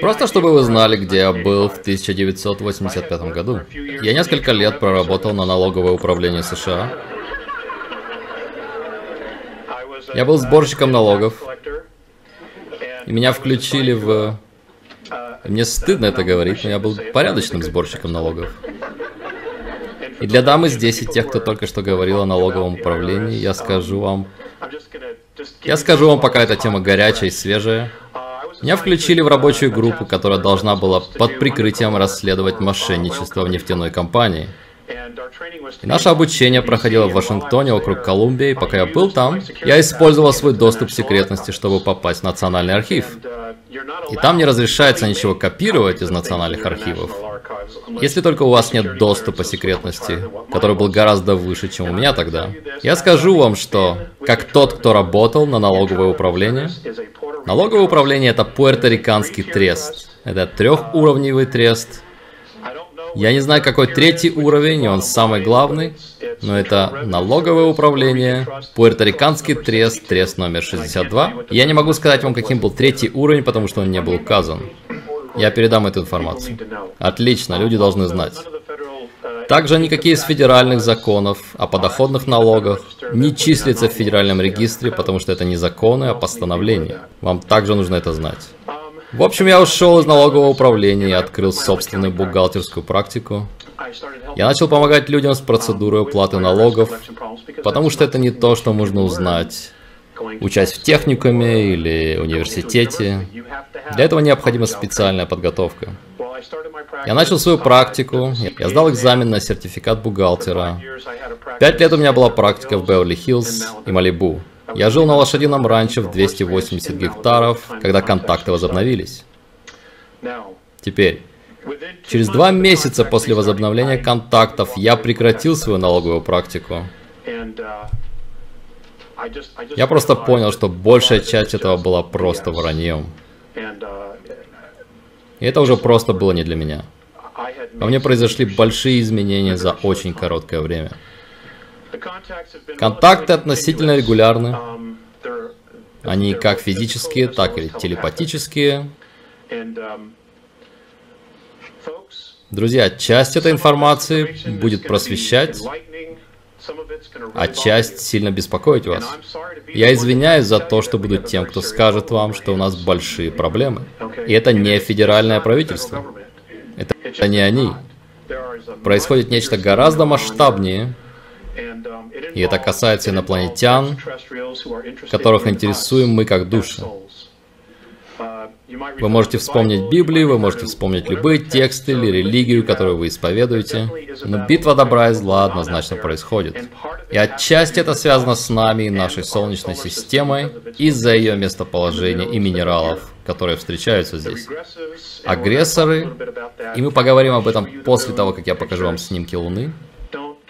Просто чтобы вы знали, где я был в 1985 году. Я несколько лет проработал на налоговое управление США. Я был сборщиком налогов. И меня включили в... Мне стыдно это говорить, но я был порядочным сборщиком налогов. И для дамы здесь и тех, кто только что говорил о налоговом управлении, я скажу вам... Я скажу вам, пока эта тема горячая и свежая. Меня включили в рабочую группу, которая должна была под прикрытием расследовать мошенничество в нефтяной компании. И наше обучение проходило в Вашингтоне, округ Колумбия, и пока я был там, я использовал свой доступ к секретности, чтобы попасть в Национальный архив. И там не разрешается ничего копировать из национальных архивов. Если только у вас нет доступа секретности, который был гораздо выше, чем у меня тогда. Я скажу вам, что, как тот, кто работал на налоговое управление, налоговое управление это пуэрториканский трест. Это трехуровневый трест, я не знаю, какой третий уровень, и он самый главный, но это налоговое управление, пуэрториканский трест, трест номер 62. Я не могу сказать вам, каким был третий уровень, потому что он не был указан. Я передам эту информацию. Отлично, люди должны знать. Также никакие из федеральных законов о подоходных налогах не числятся в федеральном регистре, потому что это не законы, а постановления. Вам также нужно это знать. В общем, я ушел из налогового управления и открыл собственную бухгалтерскую практику. Я начал помогать людям с процедурой уплаты налогов, потому что это не то, что можно узнать, учась в техникуме или университете. Для этого необходима специальная подготовка. Я начал свою практику, я сдал экзамен на сертификат бухгалтера. Пять лет у меня была практика в Беверли-Хиллз и Малибу. Я жил на лошадином ранчо в 280 гектаров, когда контакты возобновились. Теперь, через два месяца после возобновления контактов я прекратил свою налоговую практику. Я просто понял, что большая часть этого была просто враньем. И это уже просто было не для меня. Во мне произошли большие изменения за очень короткое время. Контакты относительно регулярны. Они как физические, так и телепатические. Друзья, часть этой информации будет просвещать, а часть сильно беспокоить вас. Я извиняюсь за то, что буду тем, кто скажет вам, что у нас большие проблемы. И это не федеральное правительство. Это не они. Происходит нечто гораздо масштабнее, и это касается инопланетян, которых интересуем мы как души. Вы можете вспомнить Библию, вы можете вспомнить любые тексты или религию, которую вы исповедуете, но битва добра и зла однозначно происходит. И отчасти это связано с нами и нашей Солнечной системой из-за ее местоположения и минералов, которые встречаются здесь. Агрессоры, и мы поговорим об этом после того, как я покажу вам снимки Луны,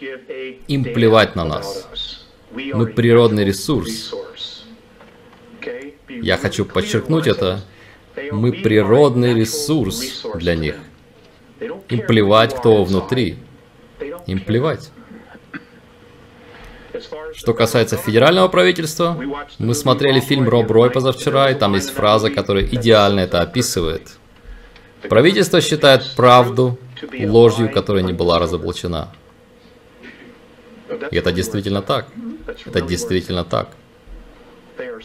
им плевать на нас. Мы природный ресурс. Я хочу подчеркнуть это. Мы природный ресурс для них. Им плевать, кто внутри. Им плевать. Что касается федерального правительства, мы смотрели фильм Роб Рой позавчера, и там есть фраза, которая идеально это описывает. Правительство считает правду ложью, которая не была разоблачена. И это действительно так. Это действительно так.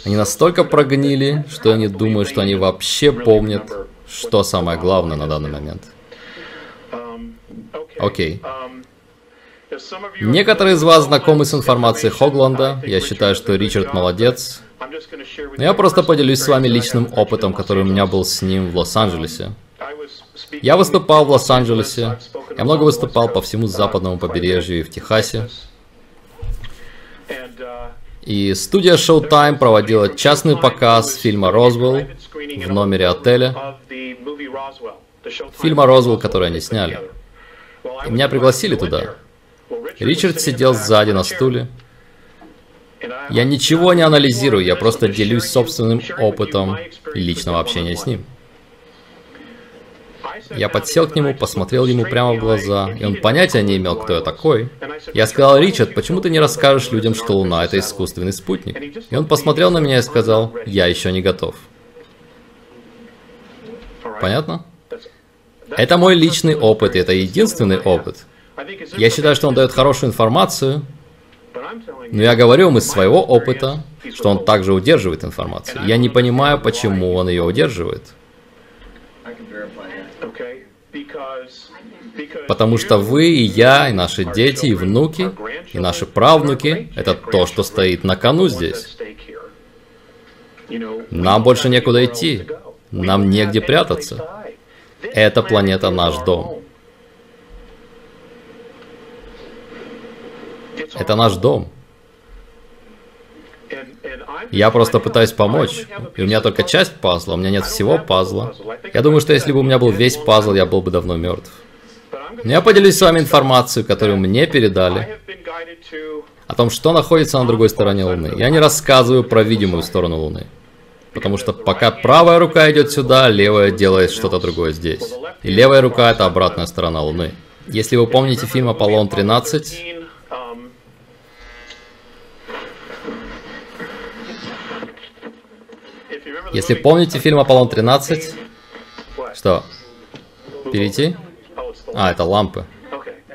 Они настолько прогнили, что они думают, что они вообще помнят, что самое главное на данный момент. Окей. Некоторые из вас знакомы с информацией Хогланда. Я считаю, что Ричард молодец. Но я просто поделюсь с вами личным опытом, который у меня был с ним в Лос-Анджелесе. Я выступал в Лос-Анджелесе. Я много выступал по всему западному побережью и в Техасе. И студия Showtime проводила частный показ фильма «Розвелл» в номере отеля. Фильма «Розвелл», который они сняли. И меня пригласили туда. Ричард сидел сзади на стуле. Я ничего не анализирую, я просто делюсь собственным опытом личного общения с ним. Я подсел к нему, посмотрел ему прямо в глаза, и он понятия не имел, кто я такой. Я сказал, Ричард, почему ты не расскажешь людям, что Луна — это искусственный спутник? И он посмотрел на меня и сказал, я еще не готов. Понятно? Это мой личный опыт, и это единственный опыт. Я считаю, что он дает хорошую информацию, но я говорю вам из своего опыта, что он также удерживает информацию. Я не понимаю, почему он ее удерживает. Потому что вы и я, и наши дети, и внуки, и наши правнуки – это то, что стоит на кону здесь. Нам больше некуда идти. Нам негде прятаться. Эта планета наш дом. Это наш дом. Я просто пытаюсь помочь. И у меня только часть пазла, у меня нет всего пазла. Я думаю, что если бы у меня был весь пазл, я был бы давно мертв. Но я поделюсь с вами информацией, которую мне передали, о том, что находится на другой стороне Луны. Я не рассказываю про видимую сторону Луны. Потому что пока правая рука идет сюда, левая делает что-то другое здесь. И левая рука это обратная сторона Луны. Если вы помните фильм «Аполлон 13», Если помните фильм «Аполлон 13», что? Перейти? А, это лампы.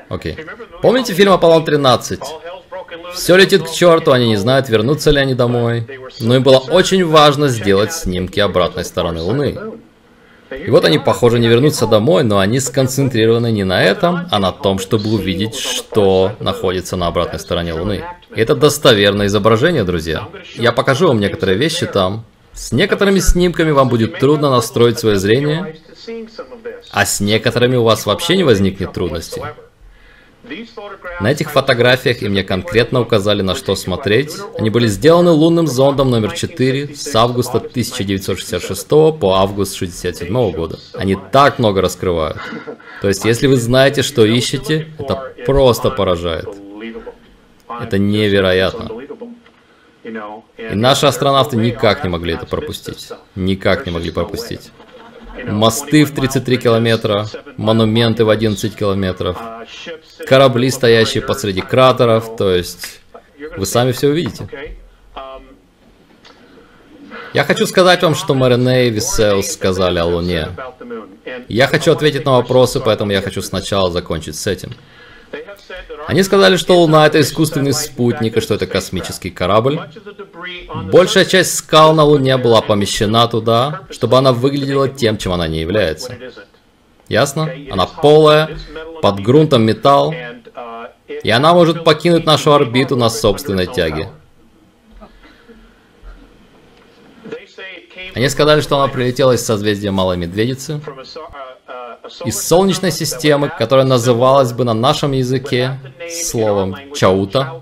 Окей. Помните фильм «Аполлон 13»? Все летит к черту, они не знают, вернутся ли они домой. Но им было очень важно сделать снимки обратной стороны Луны. И вот они, похоже, не вернутся домой, но они сконцентрированы не на этом, а на том, чтобы увидеть, что находится на обратной стороне Луны. Это достоверное изображение, друзья. Я покажу вам некоторые вещи там. С некоторыми снимками вам будет трудно настроить свое зрение, а с некоторыми у вас вообще не возникнет трудностей. На этих фотографиях и мне конкретно указали, на что смотреть. Они были сделаны лунным зондом номер 4 с августа 1966 по август 1967 года. Они так много раскрывают. То есть, если вы знаете, что ищете, это просто поражает. Это невероятно. И наши астронавты никак не могли это пропустить. Никак не могли пропустить. Мосты в 33 километра, монументы в 11 километров, корабли, стоящие посреди кратеров, то есть вы сами все увидите. Я хочу сказать вам, что Марине и Висеус сказали о Луне. Я хочу ответить на вопросы, поэтому я хочу сначала закончить с этим. Они сказали, что Луна это искусственный спутник и что это космический корабль. Большая часть скал на Луне была помещена туда, чтобы она выглядела тем, чем она не является. Ясно? Она полая, под грунтом металл, и она может покинуть нашу орбиту на собственной тяге. Они сказали, что она прилетела из созвездия Малой Медведицы, из Солнечной системы, которая называлась бы на нашем языке словом Чаута.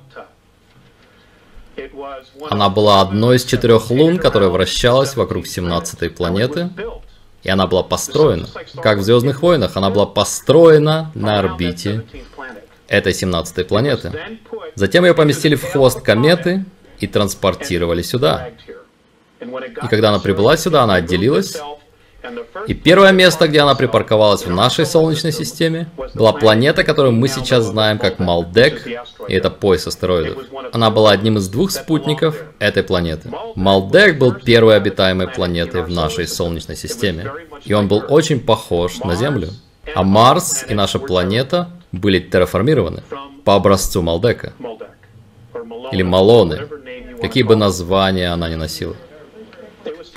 Она была одной из четырех лун, которая вращалась вокруг 17-й планеты. И она была построена, как в Звездных войнах, она была построена на орбите этой 17-й планеты. Затем ее поместили в хвост кометы и транспортировали сюда. И когда она прибыла сюда, она отделилась и первое место, где она припарковалась в нашей Солнечной системе, была планета, которую мы сейчас знаем как Малдек, и это пояс астероидов. Она была одним из двух спутников этой планеты. Малдек был первой обитаемой планетой в нашей Солнечной системе, и он был очень похож на Землю. А Марс и наша планета были терраформированы по образцу Малдека. Или Малоны, какие бы названия она ни носила.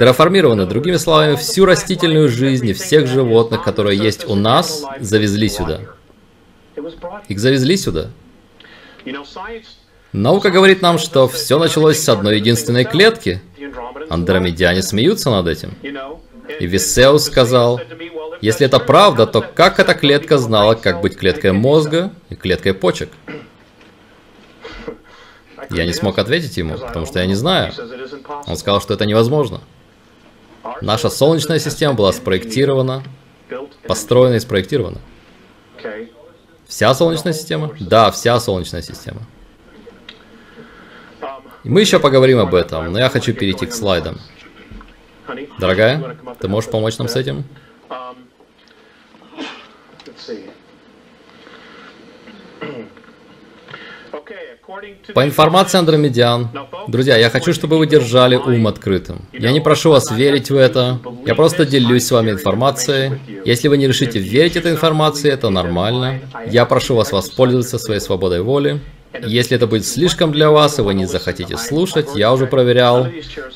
Терраформированы, другими словами, всю растительную жизнь и всех животных, которые есть у нас, завезли сюда. Их завезли сюда. Наука говорит нам, что все началось с одной единственной клетки. Андромедяне смеются над этим. И Висеус сказал, если это правда, то как эта клетка знала, как быть клеткой мозга и клеткой почек? Я не смог ответить ему, потому что я не знаю. Он сказал, что это невозможно. Наша Солнечная система была спроектирована, построена и спроектирована. Вся Солнечная система? Да, вся Солнечная система. И мы еще поговорим об этом, но я хочу перейти к слайдам. Дорогая, ты можешь помочь нам с этим? По информации андромедиан, друзья, я хочу, чтобы вы держали ум открытым. Я не прошу вас верить в это, я просто делюсь с вами информацией. Если вы не решите верить этой информации, это нормально. Я прошу вас воспользоваться своей свободой воли. Если это будет слишком для вас, и вы не захотите слушать, я уже проверял,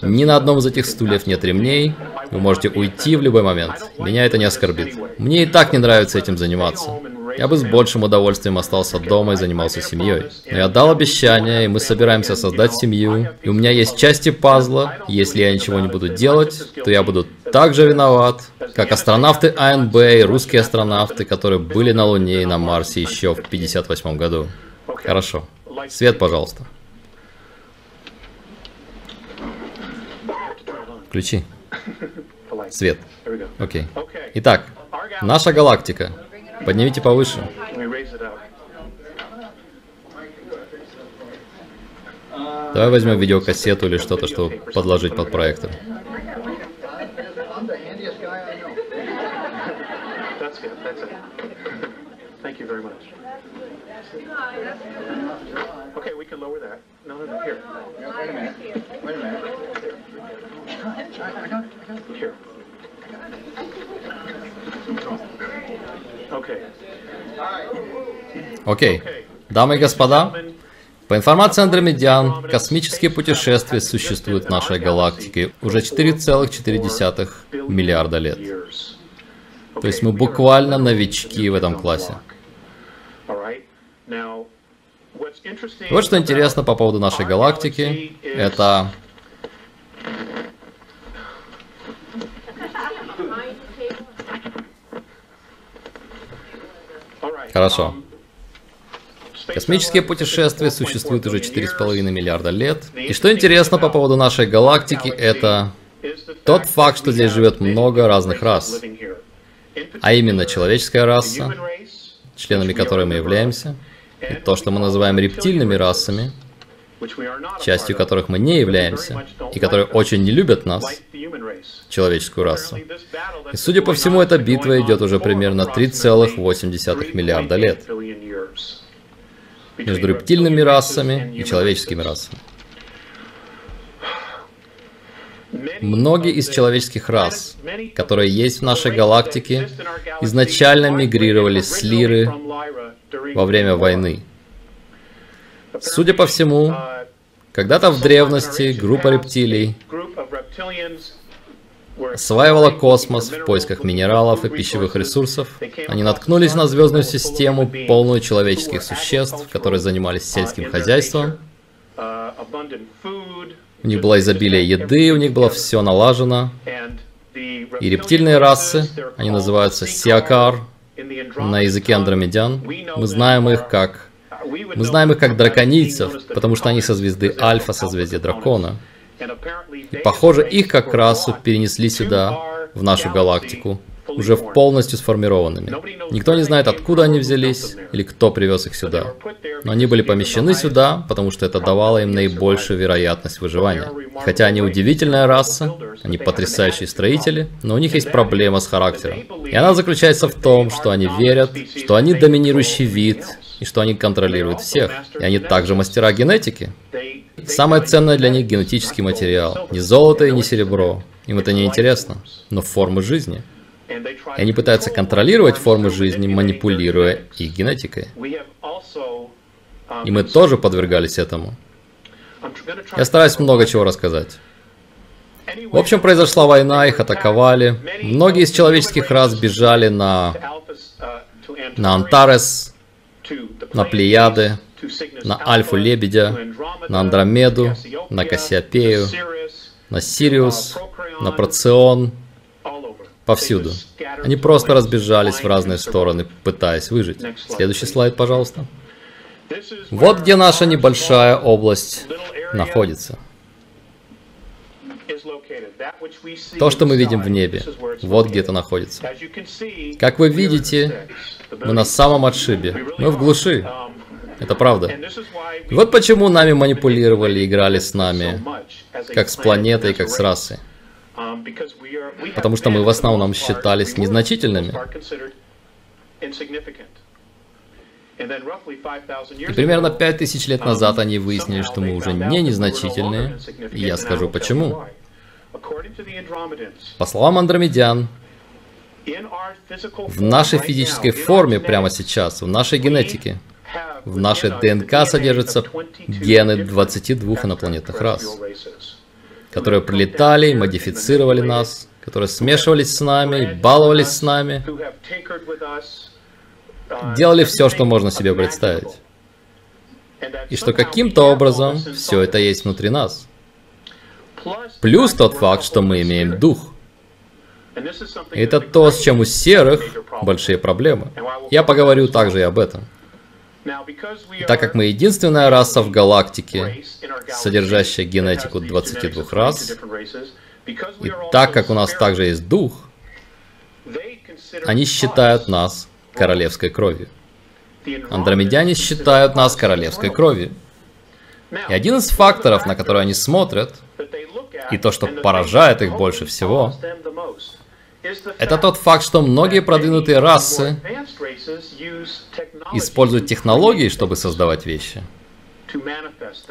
ни на одном из этих стульев нет ремней, вы можете уйти в любой момент. Меня это не оскорбит. Мне и так не нравится этим заниматься. Я бы с большим удовольствием остался дома и занимался семьей. Но я дал обещание, и мы собираемся создать семью. И у меня есть части пазла. Если я ничего не буду делать, то я буду так же виноват, как астронавты АНБ и русские астронавты, которые были на Луне и на Марсе еще в 58 году. Хорошо. Свет, пожалуйста. Включи. Свет. Окей. Итак, наша галактика. Поднимите повыше. Давай возьмем видеокассету или что-то, чтобы подложить под проектор. Here. Окей. Окей. Дамы и господа, по информации андромедиан, космические путешествия существуют в нашей галактике уже 4,4 миллиарда лет. То есть мы буквально новички в этом классе. Вот что интересно по поводу нашей галактики, это... Хорошо. Космические путешествия существуют уже 4,5 миллиарда лет. И что интересно по поводу нашей галактики, это тот факт, что здесь живет много разных рас. А именно человеческая раса, членами которой мы являемся, и то, что мы называем рептильными расами, частью которых мы не являемся, и которые очень не любят нас, человеческую расу. И судя по всему, эта битва идет уже примерно 3,8 миллиарда лет между рептильными расами и человеческими расами. Многие из человеческих рас, которые есть в нашей галактике, изначально мигрировали с Лиры во время войны. Судя по всему, когда-то в древности группа рептилий осваивала космос в поисках минералов и пищевых ресурсов. Они наткнулись на звездную систему, полную человеческих существ, которые занимались сельским хозяйством. У них было изобилие еды, у них было все налажено. И рептильные расы, они называются сиакар на языке андромедян. Мы знаем их как... Мы знаем их как драконийцев, потому что они со звезды Альфа, созвездия дракона. И, похоже, их как расу перенесли сюда, в нашу галактику, уже полностью сформированными. Никто не знает, откуда они взялись или кто привез их сюда. Но они были помещены сюда, потому что это давало им наибольшую вероятность выживания. Хотя они удивительная раса, они потрясающие строители, но у них есть проблема с характером. И она заключается в том, что они верят, что они доминирующий вид, и что они контролируют всех. И они также мастера генетики. Самое ценное для них генетический материал. Не золото и не серебро. Им это не интересно, но формы жизни. И они пытаются контролировать формы жизни, манипулируя их генетикой. И мы тоже подвергались этому. Я стараюсь много чего рассказать. В общем, произошла война, их атаковали. Многие из человеческих рас бежали на, на Антарес, на Плеяды, на Альфу Лебедя, на Андромеду, на Кассиопею, на Сириус, на Процион, повсюду. Они просто разбежались в разные стороны, пытаясь выжить. Следующий слайд, пожалуйста. Вот где наша небольшая область находится. То, что мы видим в небе, вот где это находится. Как вы видите, мы на самом отшибе. Мы в глуши. Это правда. И вот почему нами манипулировали, играли с нами, как с планетой, как с расой. Потому что мы в основном считались незначительными. И примерно пять тысяч лет назад они выяснили, что мы уже не незначительные, и я скажу почему. По словам андромедян, в нашей физической форме прямо сейчас, в нашей генетике, в нашей ДНК содержатся гены 22 инопланетных рас, которые прилетали, модифицировали нас, которые смешивались с нами, баловались с нами, делали все, что можно себе представить. И что каким-то образом все это есть внутри нас. Плюс тот факт, что мы имеем дух. Это то, с чем у серых большие проблемы. Я поговорю также и об этом. И так как мы единственная раса в галактике, содержащая генетику 22 рас, и так как у нас также есть дух, они считают нас королевской кровью. Андромедяне считают нас королевской кровью. И один из факторов, на который они смотрят, и то, что поражает их больше всего, это тот факт, что многие продвинутые расы используют технологии, чтобы создавать вещи,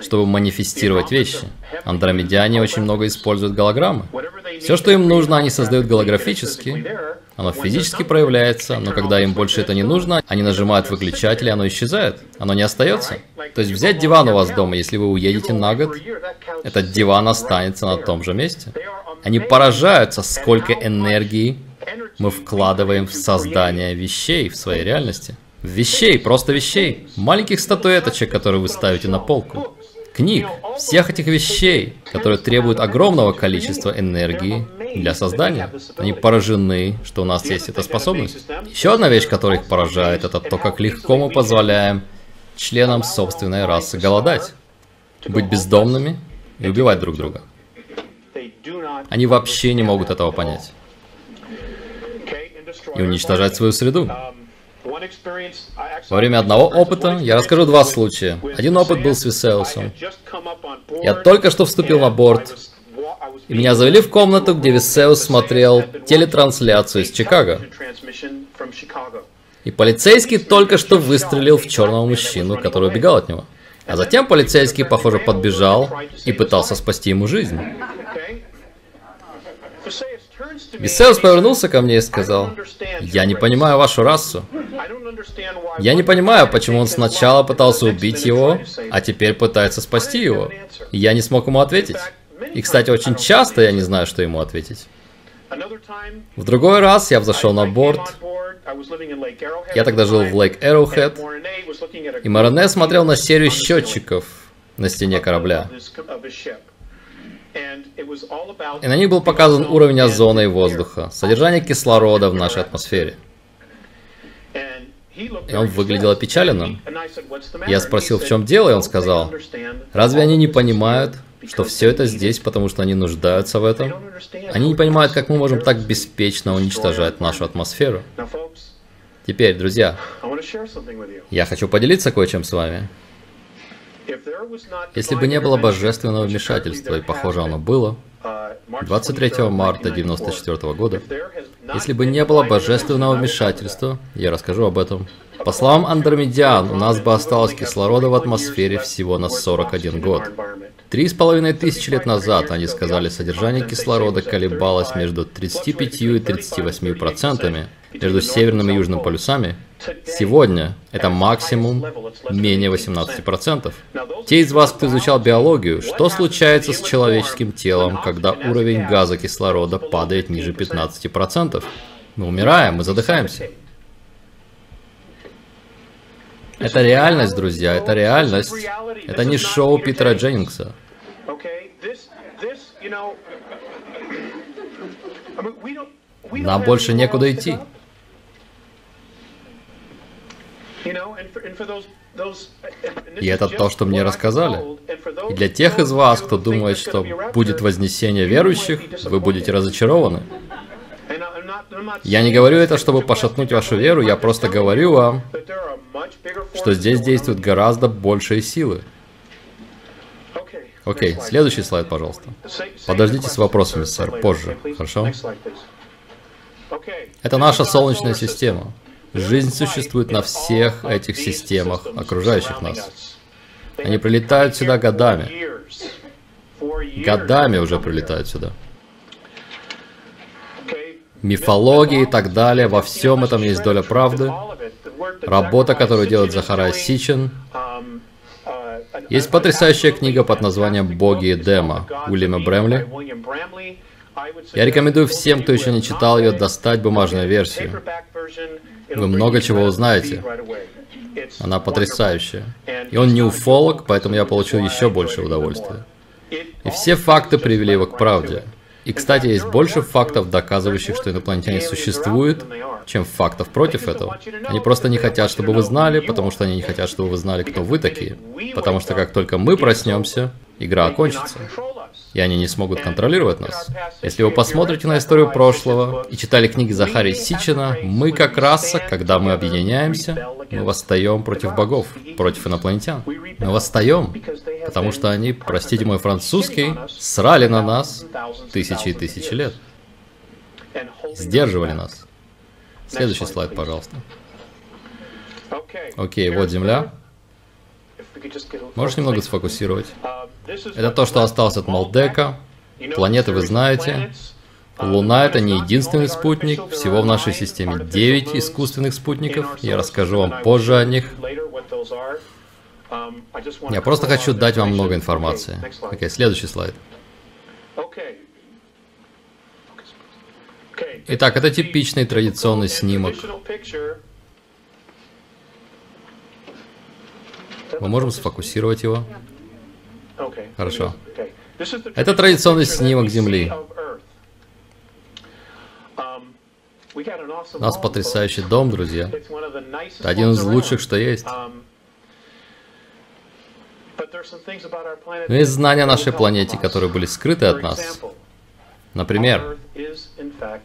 чтобы манифестировать вещи. Андромедяне очень много используют голограммы. Все, что им нужно, они создают голографически, оно физически проявляется, но когда им больше это не нужно, они нажимают выключатель, и оно исчезает. Оно не остается. То есть взять диван у вас дома, если вы уедете на год, этот диван останется на том же месте. Они поражаются, сколько энергии мы вкладываем в создание вещей в своей реальности. Вещей, просто вещей. Маленьких статуэточек, которые вы ставите на полку. Книг, всех этих вещей, которые требуют огромного количества энергии для создания. Они поражены, что у нас есть эта способность. Еще одна вещь, которая их поражает, это то, как легко мы позволяем членам собственной расы голодать, быть бездомными и убивать друг друга. Они вообще не могут этого понять. И уничтожать свою среду. Во время одного опыта я расскажу два случая. Один опыт был с Висеусом. Я только что вступил на борт, и меня завели в комнату, где Висеус смотрел телетрансляцию из Чикаго. И полицейский только что выстрелил в черного мужчину, который убегал от него. А затем полицейский, похоже, подбежал и пытался спасти ему жизнь. Висеус повернулся ко мне и сказал, «Я не понимаю вашу расу. Я не понимаю, почему он сначала пытался убить его, а теперь пытается спасти его. я не смог ему ответить. И, кстати, очень часто я не знаю, что ему ответить. В другой раз я взошел на борт. Я тогда жил в Лейк Arrowhead, и Морене смотрел на серию счетчиков на стене корабля. И на них был показан уровень озона и воздуха, содержание кислорода в нашей атмосфере. И он выглядел опечаленным. Я спросил, в чем дело, и он сказал, разве они не понимают, что все это здесь, потому что они нуждаются в этом? Они не понимают, как мы можем так беспечно уничтожать нашу атмосферу. Теперь, друзья, я хочу поделиться кое-чем с вами. Если бы не было божественного вмешательства, и похоже оно было, 23 марта 1994 года, если бы не было божественного вмешательства, я расскажу об этом. По словам Андромедиан, у нас бы осталось кислорода в атмосфере всего на 41 год. Три с половиной тысячи лет назад они сказали, содержание кислорода колебалось между 35 и 38 процентами между северным и южным полюсами. Сегодня это максимум менее 18 процентов. Те из вас, кто изучал биологию, что случается с человеческим телом, когда уровень газа кислорода падает ниже 15 процентов? Мы умираем, мы задыхаемся. Это реальность, друзья, это реальность. Это не шоу Питера Дженнингса. Нам больше некуда идти. И это то, что мне рассказали. И для тех из вас, кто думает, что будет вознесение верующих, вы будете разочарованы. Я не говорю это, чтобы пошатнуть вашу веру, я просто говорю вам, что здесь действуют гораздо большие силы. Окей, следующий слайд, пожалуйста. Подождите с вопросами, сэр, позже, хорошо? Это наша Солнечная система. Жизнь существует на всех этих системах, окружающих нас. Они прилетают сюда годами. Годами уже прилетают сюда. Мифология и так далее, во всем этом есть доля правды. Работа, которую делает Захарай Сичин. Есть потрясающая книга под названием «Боги Эдема» Уильяма Бремли. Я рекомендую всем, кто еще не читал ее, достать бумажную версию. Вы много чего узнаете. Она потрясающая. И он не уфолог, поэтому я получил еще больше удовольствия. И все факты привели его к правде. И, кстати, есть больше фактов, доказывающих, что инопланетяне существуют, чем фактов против этого. Они просто не хотят, чтобы вы знали, потому что они не хотят, чтобы вы знали, кто вы такие. Потому что как только мы проснемся, игра окончится и они не смогут контролировать нас. Если вы посмотрите на историю прошлого и читали книги Захария Сичина, мы как раса, когда мы объединяемся, мы восстаем против богов, против инопланетян. Мы восстаем, потому что они, простите мой французский, срали на нас тысячи и тысячи лет. Сдерживали нас. Следующий слайд, пожалуйста. Окей, вот Земля. Можешь немного сфокусировать? Это то, что осталось от Малдека. Планеты вы знаете. Луна — это не единственный спутник. Всего в нашей системе 9 искусственных спутников. Я расскажу вам позже о них. Я просто хочу дать вам много информации. Окей, okay, следующий слайд. Итак, это типичный традиционный снимок Мы можем сфокусировать его. Хорошо. Это традиционный снимок Земли. У нас потрясающий дом, друзья. Это один из лучших, что есть. Но есть знания о нашей планете, которые были скрыты от нас. Например,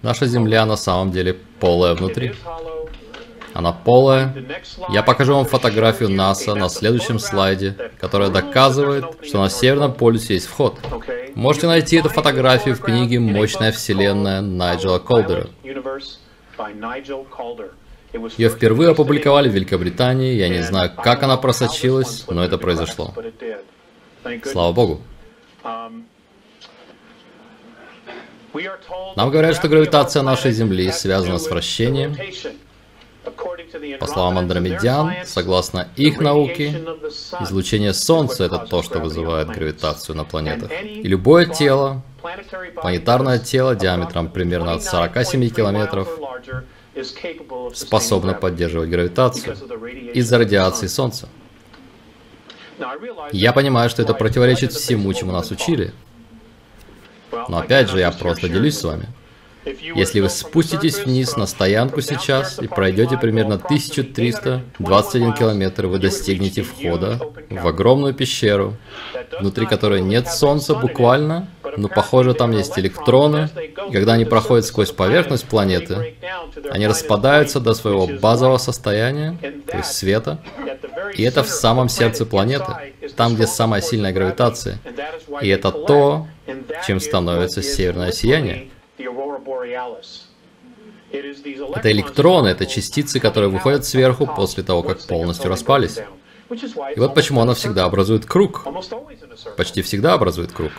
наша Земля на самом деле полая внутри. Она полая. Я покажу вам фотографию НАСА на следующем слайде, которая доказывает, что на Северном полюсе есть вход. Можете найти эту фотографию в книге «Мощная вселенная» Найджела Колдера. Ее впервые опубликовали в Великобритании, я не знаю, как она просочилась, но это произошло. Слава Богу. Нам говорят, что гравитация нашей Земли связана с вращением, по словам андромедян, согласно их науке, излучение Солнца — это то, что вызывает гравитацию на планетах. И любое тело, планетарное тело диаметром примерно от 47 километров, способно поддерживать гравитацию из-за радиации Солнца. Я понимаю, что это противоречит всему, чему нас учили. Но опять же, я просто делюсь с вами. Если вы спуститесь вниз на стоянку сейчас и пройдете примерно 1321 километр, вы достигнете входа в огромную пещеру, внутри которой нет солнца буквально, но похоже там есть электроны, и когда они проходят сквозь поверхность планеты, они распадаются до своего базового состояния, то есть света, и это в самом сердце планеты, там, где самая сильная гравитация. И это то, чем становится северное сияние. Это электроны, это частицы, которые выходят сверху после того, как полностью распались. И вот почему она всегда образует круг. Почти всегда образует круг.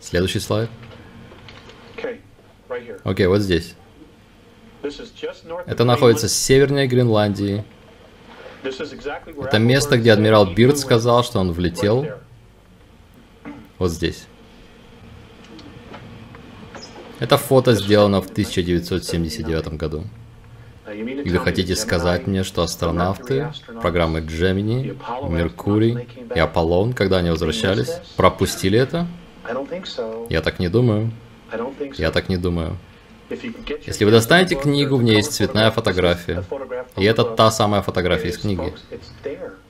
Следующий слайд. Окей, okay, вот здесь. Это находится севернее Гренландии. Это место, где адмирал Бирд сказал, что он влетел. Вот здесь. Это фото сделано в 1979 году. И вы хотите сказать мне, что астронавты программы Gemini, Меркурий и Аполлон, когда они возвращались, пропустили это? Я так не думаю. Я так не думаю. Если вы достанете книгу, в ней есть цветная фотография. И это та самая фотография из книги.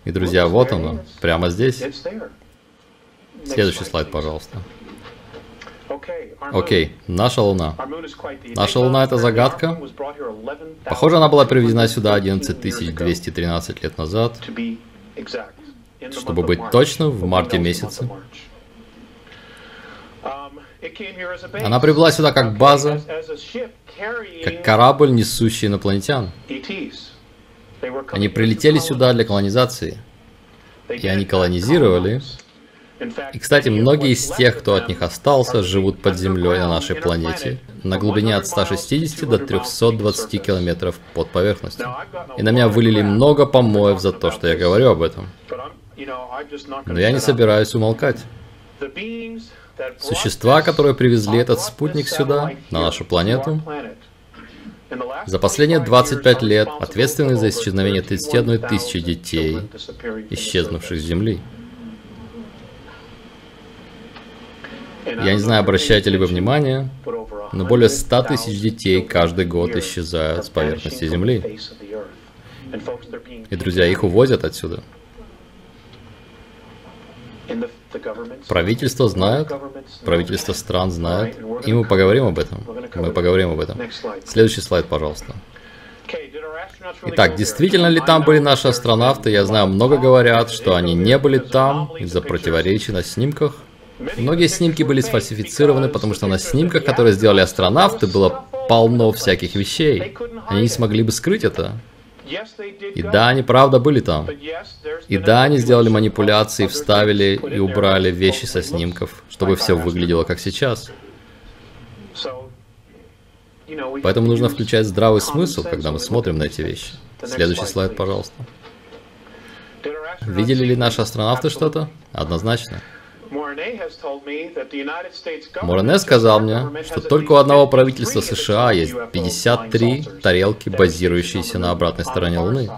И, друзья, вот она, прямо здесь. Следующий слайд, пожалуйста. Окей, наша Луна. Наша Луна — это загадка. Похоже, она была привезена сюда 11 213 лет назад, чтобы быть точным, в марте месяце. Она прибыла сюда как база, как корабль, несущий инопланетян. Они прилетели сюда для колонизации. И они колонизировали. И, кстати, многие из тех, кто от них остался, живут под землей на нашей планете, на глубине от 160 до 320 километров под поверхностью. И на меня вылили много помоев за то, что я говорю об этом. Но я не собираюсь умолкать. Существа, которые привезли этот спутник сюда, на нашу планету, за последние 25 лет ответственны за исчезновение 31 тысячи детей, исчезнувших с Земли. Я не знаю, обращаете ли вы внимание, но более 100 тысяч детей каждый год исчезают с поверхности Земли. И, друзья, их увозят отсюда. Правительство знает, правительство стран знает, и мы поговорим об этом. Мы поговорим об этом. Следующий слайд, пожалуйста. Итак, действительно ли там были наши астронавты? Я знаю, много говорят, что они не были там из-за противоречий на снимках. Многие снимки были сфальсифицированы, потому что на снимках, которые сделали астронавты, было полно всяких вещей. Они не смогли бы скрыть это. И да, они правда были там. И да, они сделали манипуляции, вставили и убрали вещи со снимков, чтобы все выглядело как сейчас. Поэтому нужно включать здравый смысл, когда мы смотрим на эти вещи. Следующий слайд, пожалуйста. Видели ли наши астронавты что-то? Однозначно. Морене сказал мне, что только у одного правительства США есть 53 тарелки, базирующиеся на обратной стороне Луны.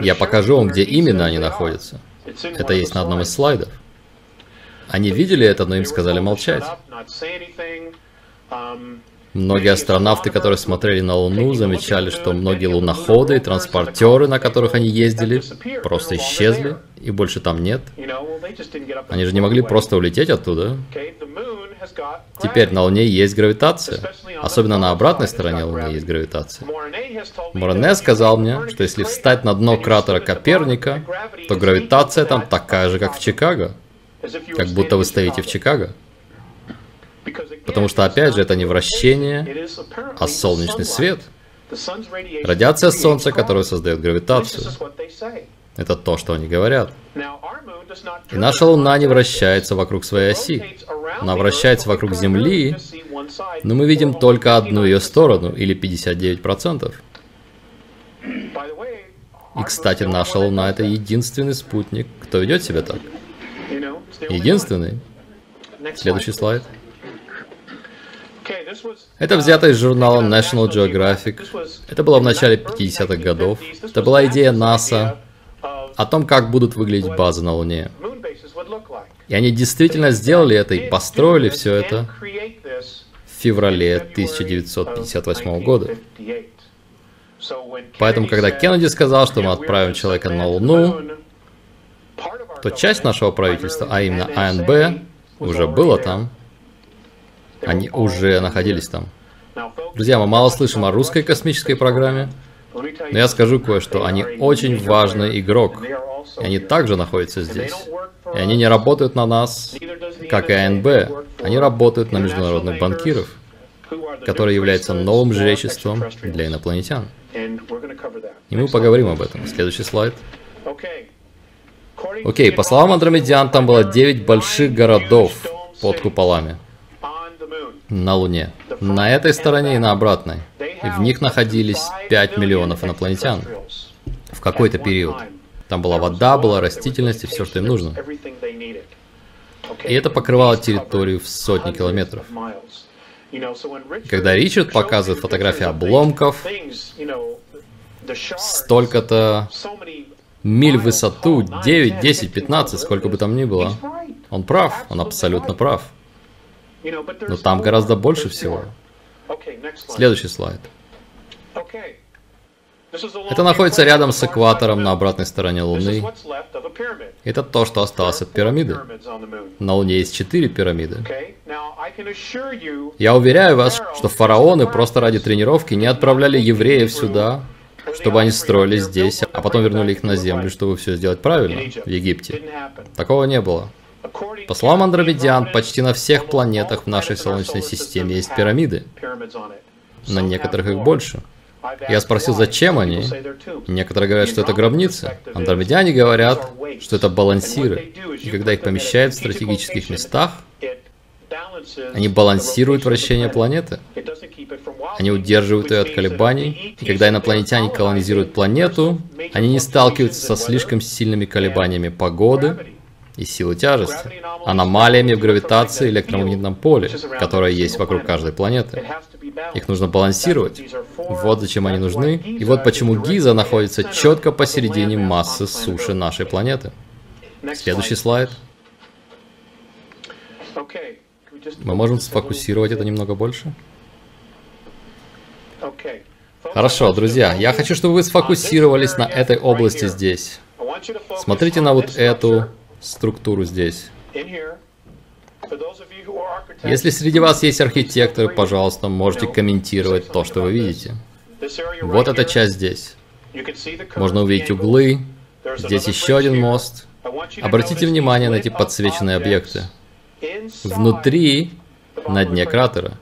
Я покажу вам, где именно они находятся. Это есть на одном из слайдов. Они видели это, но им сказали молчать. Многие астронавты, которые смотрели на Луну, замечали, что многие луноходы и транспортеры, на которых они ездили, просто исчезли, и больше там нет. Они же не могли просто улететь оттуда. Теперь на Луне есть гравитация. Особенно на обратной стороне Луны есть гравитация. Морене сказал мне, что если встать на дно кратера Коперника, то гравитация там такая же, как в Чикаго. Как будто вы стоите в Чикаго. Потому что, опять же, это не вращение, а солнечный свет. Радиация Солнца, которая создает гравитацию. Это то, что они говорят. И наша Луна не вращается вокруг своей оси. Она вращается вокруг Земли, но мы видим только одну ее сторону, или 59%. И, кстати, наша Луна — это единственный спутник, кто ведет себя так. Единственный. Следующий слайд. Это взято из журнала National Geographic. Это было в начале 50-х годов. Это была идея НАСА о том, как будут выглядеть базы на Луне. И они действительно сделали это и построили все это в феврале 1958 года. Поэтому, когда Кеннеди сказал, что мы отправим человека на Луну, то часть нашего правительства, а именно АНБ, уже было там. Они уже находились там. Друзья, мы мало слышим о русской космической программе, но я скажу кое-что. Они очень важный игрок. И они также находятся здесь. И они не работают на нас, как и АНБ. Они работают на международных банкиров, которые являются новым жречеством для инопланетян. И мы поговорим об этом. Следующий слайд. Окей, по словам Андромедиан, там было 9 больших городов под куполами на Луне. На этой стороне и на обратной. И в них находились 5 миллионов инопланетян в какой-то период. Там была вода, была растительность и все, что им нужно. И это покрывало территорию в сотни километров. Когда Ричард показывает фотографии обломков, столько-то миль в высоту, 9, 10, 15, сколько бы там ни было, он прав, он абсолютно прав. Но там гораздо больше всего. Следующий слайд. Это находится рядом с экватором на обратной стороне Луны. Это то, что осталось от пирамиды. На Луне есть четыре пирамиды. Я уверяю вас, что фараоны просто ради тренировки не отправляли евреев сюда, чтобы они строили здесь, а потом вернули их на землю, чтобы все сделать правильно в Египте. Такого не было. По словам андромедиан, почти на всех планетах в нашей Солнечной системе есть пирамиды. На некоторых их больше. Я спросил, зачем они. Некоторые говорят, что это гробницы. Андромедяне говорят, что это балансиры. И когда их помещают в стратегических местах, они балансируют вращение планеты. Они удерживают ее от колебаний. И когда инопланетяне колонизируют планету, они не сталкиваются со слишком сильными колебаниями погоды и силы тяжести, аномалиями в гравитации и электромагнитном поле, которое есть вокруг каждой планеты. Их нужно балансировать. Вот зачем они нужны. И вот почему Гиза находится четко посередине массы суши нашей планеты. Следующий слайд. Мы можем сфокусировать это немного больше? Хорошо, друзья, я хочу, чтобы вы сфокусировались на этой области здесь. Смотрите на вот эту структуру здесь. Если среди вас есть архитекторы, пожалуйста, можете комментировать то, что вы видите. Вот эта часть здесь. Можно увидеть углы. Здесь еще один мост. Обратите внимание на эти подсвеченные объекты. Внутри, на дне кратера.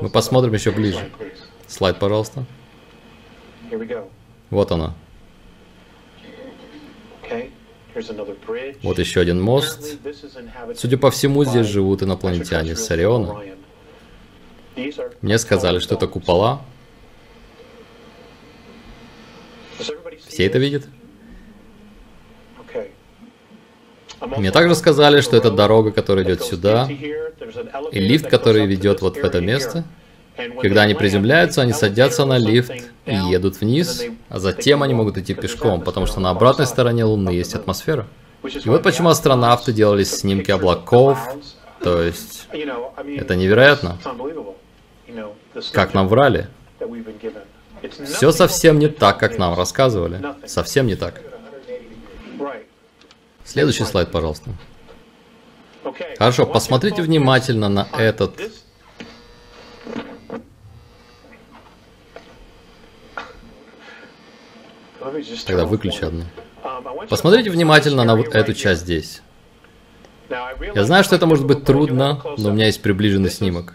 Мы посмотрим еще ближе. Слайд, пожалуйста. Вот оно. Вот еще один мост. Судя по всему, здесь живут инопланетяне с Ориона. Мне сказали, что это купола. Все это видят? Мне также сказали, что это дорога, которая идет сюда, и лифт, который ведет вот в это место. Когда они приземляются, они садятся на лифт и едут вниз, а затем они могут идти пешком, потому что на обратной стороне Луны есть атмосфера. И вот почему астронавты делали снимки облаков, то есть это невероятно. Как нам врали. Все совсем не так, как нам рассказывали. Совсем не так. Следующий слайд, пожалуйста. Хорошо, посмотрите внимательно на этот Тогда выключи одну. Посмотрите внимательно на вот эту часть здесь. Я знаю, что это может быть трудно, но у меня есть приближенный снимок.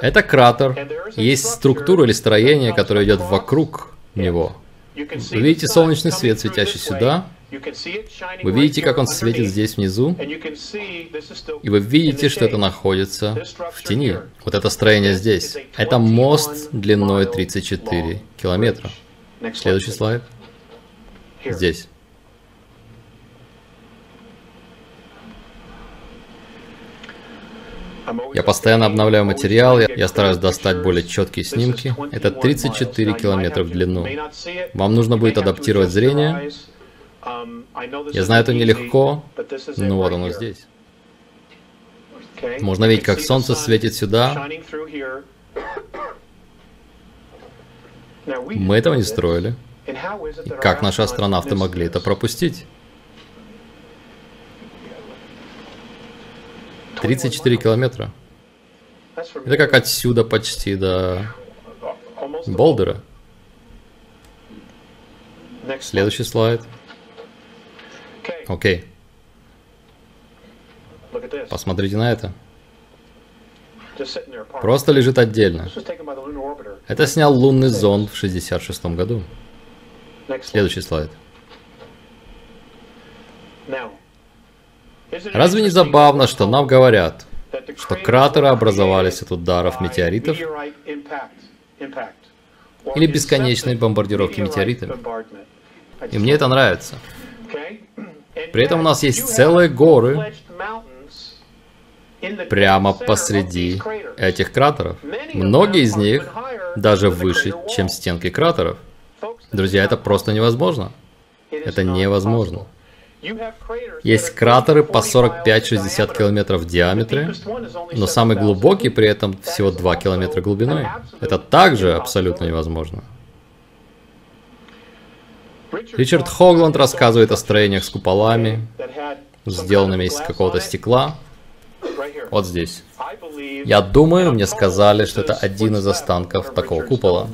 Это кратер, есть структура или строение, которое идет вокруг него. Вы видите солнечный свет, светящий сюда. Вы видите, как он светит здесь внизу. И вы видите, что это находится в тени. Вот это строение здесь. Это мост длиной 34 километра. Следующий слайд. Здесь. Я постоянно обновляю материал, я стараюсь достать более четкие снимки. Это 34 километра в длину. Вам нужно будет адаптировать зрение. Я знаю, это нелегко, но вот оно здесь. Можно видеть, как солнце светит сюда. Мы этого не строили. Как наши астронавты могли это пропустить? 34 километра. Это как отсюда почти до Болдера. Следующий слайд. Окей. Посмотрите на это. Просто лежит отдельно. Это снял лунный зонд в 66 году. Следующий слайд. Разве не забавно, что нам говорят, что кратеры образовались от ударов метеоритов или бесконечной бомбардировки метеоритами? И мне это нравится. При этом у нас есть целые горы прямо посреди этих кратеров. Многие из них даже выше, чем стенки кратеров. Друзья, это просто невозможно. Это невозможно. Есть кратеры по 45-60 километров в диаметре, но самый глубокий при этом всего 2 километра глубиной. Это также абсолютно невозможно. Ричард Хогланд рассказывает о строениях с куполами, сделанными из какого-то стекла. Вот здесь. Я думаю, мне сказали, что это один из останков такого купола.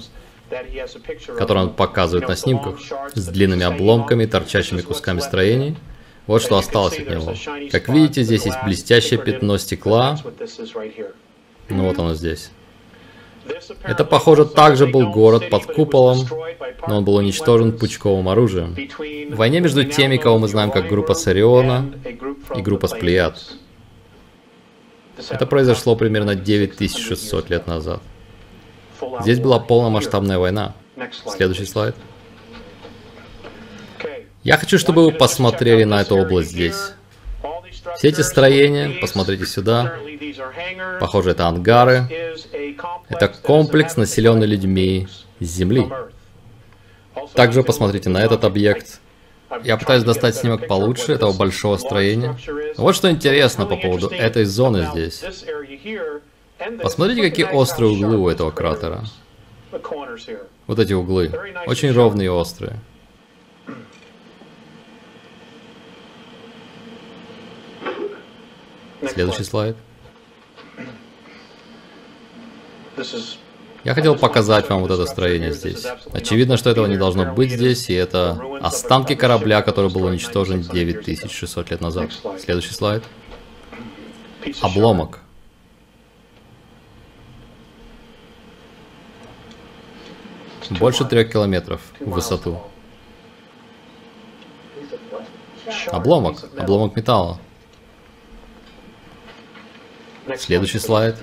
который он показывает на снимках, с длинными обломками, торчащими кусками строений. Вот что осталось от него. Как видите, здесь есть блестящее пятно стекла. Ну вот оно здесь. Это, похоже, также был город под куполом, но он был уничтожен пучковым оружием. В войне между теми, кого мы знаем как группа Сариона и группа Сплеяд. Это произошло примерно 9600 лет назад. Здесь была полномасштабная война. Следующий слайд. Я хочу, чтобы вы посмотрели на эту область здесь. Все эти строения, посмотрите сюда, похоже, это ангары. Это комплекс, населенный людьми с Земли. Также посмотрите на этот объект. Я пытаюсь достать снимок получше этого большого строения. Вот что интересно по поводу этой зоны здесь. Посмотрите, какие острые углы у этого кратера. Вот эти углы. Очень ровные и острые. Следующий слайд. Я хотел показать вам вот это строение здесь. Очевидно, что этого не должно быть здесь, и это останки корабля, который был уничтожен 9600 лет назад. Следующий слайд. Обломок. Больше трех километров в высоту. Обломок. Обломок металла. Следующий слайд.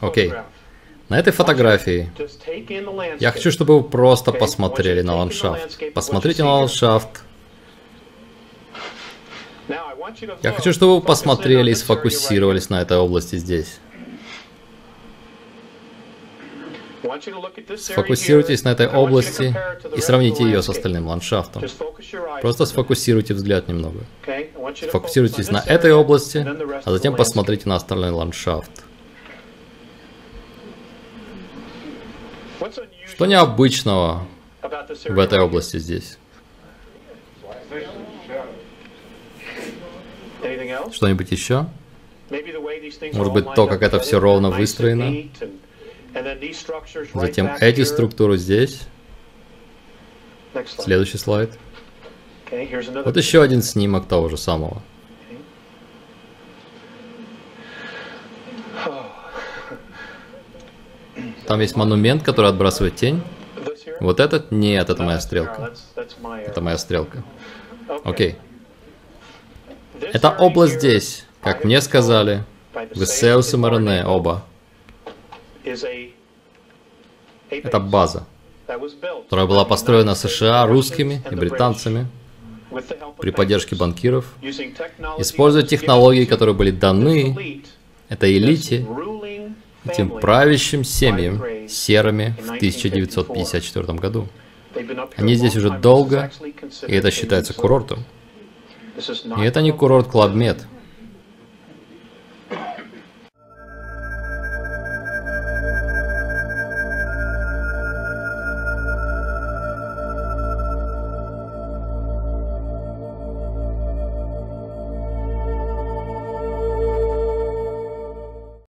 Окей. На этой фотографии я хочу, чтобы вы просто посмотрели на ландшафт. Посмотрите на ландшафт. Я хочу, чтобы вы посмотрели и сфокусировались на этой области здесь. Сфокусируйтесь на этой области и сравните ее с остальным ландшафтом. Просто сфокусируйте взгляд немного. Сфокусируйтесь на этой области, а затем посмотрите на остальной ландшафт. Что необычного в этой области здесь? Что-нибудь еще? Может быть, то, как это все ровно выстроено? Затем эти структуры здесь. Следующий слайд. Вот еще один снимок того же самого. Там есть монумент, который отбрасывает тень. Вот этот? Нет, это моя стрелка. Это моя стрелка. Окей. Это область здесь, как мне сказали, Весеус и Марене оба. Это база, которая была построена США русскими и британцами при поддержке банкиров, используя технологии, которые были даны этой элите, этим правящим семьям серыми в 1954 году. Они здесь уже долго, и это считается курортом. И это не курорт Клабмед.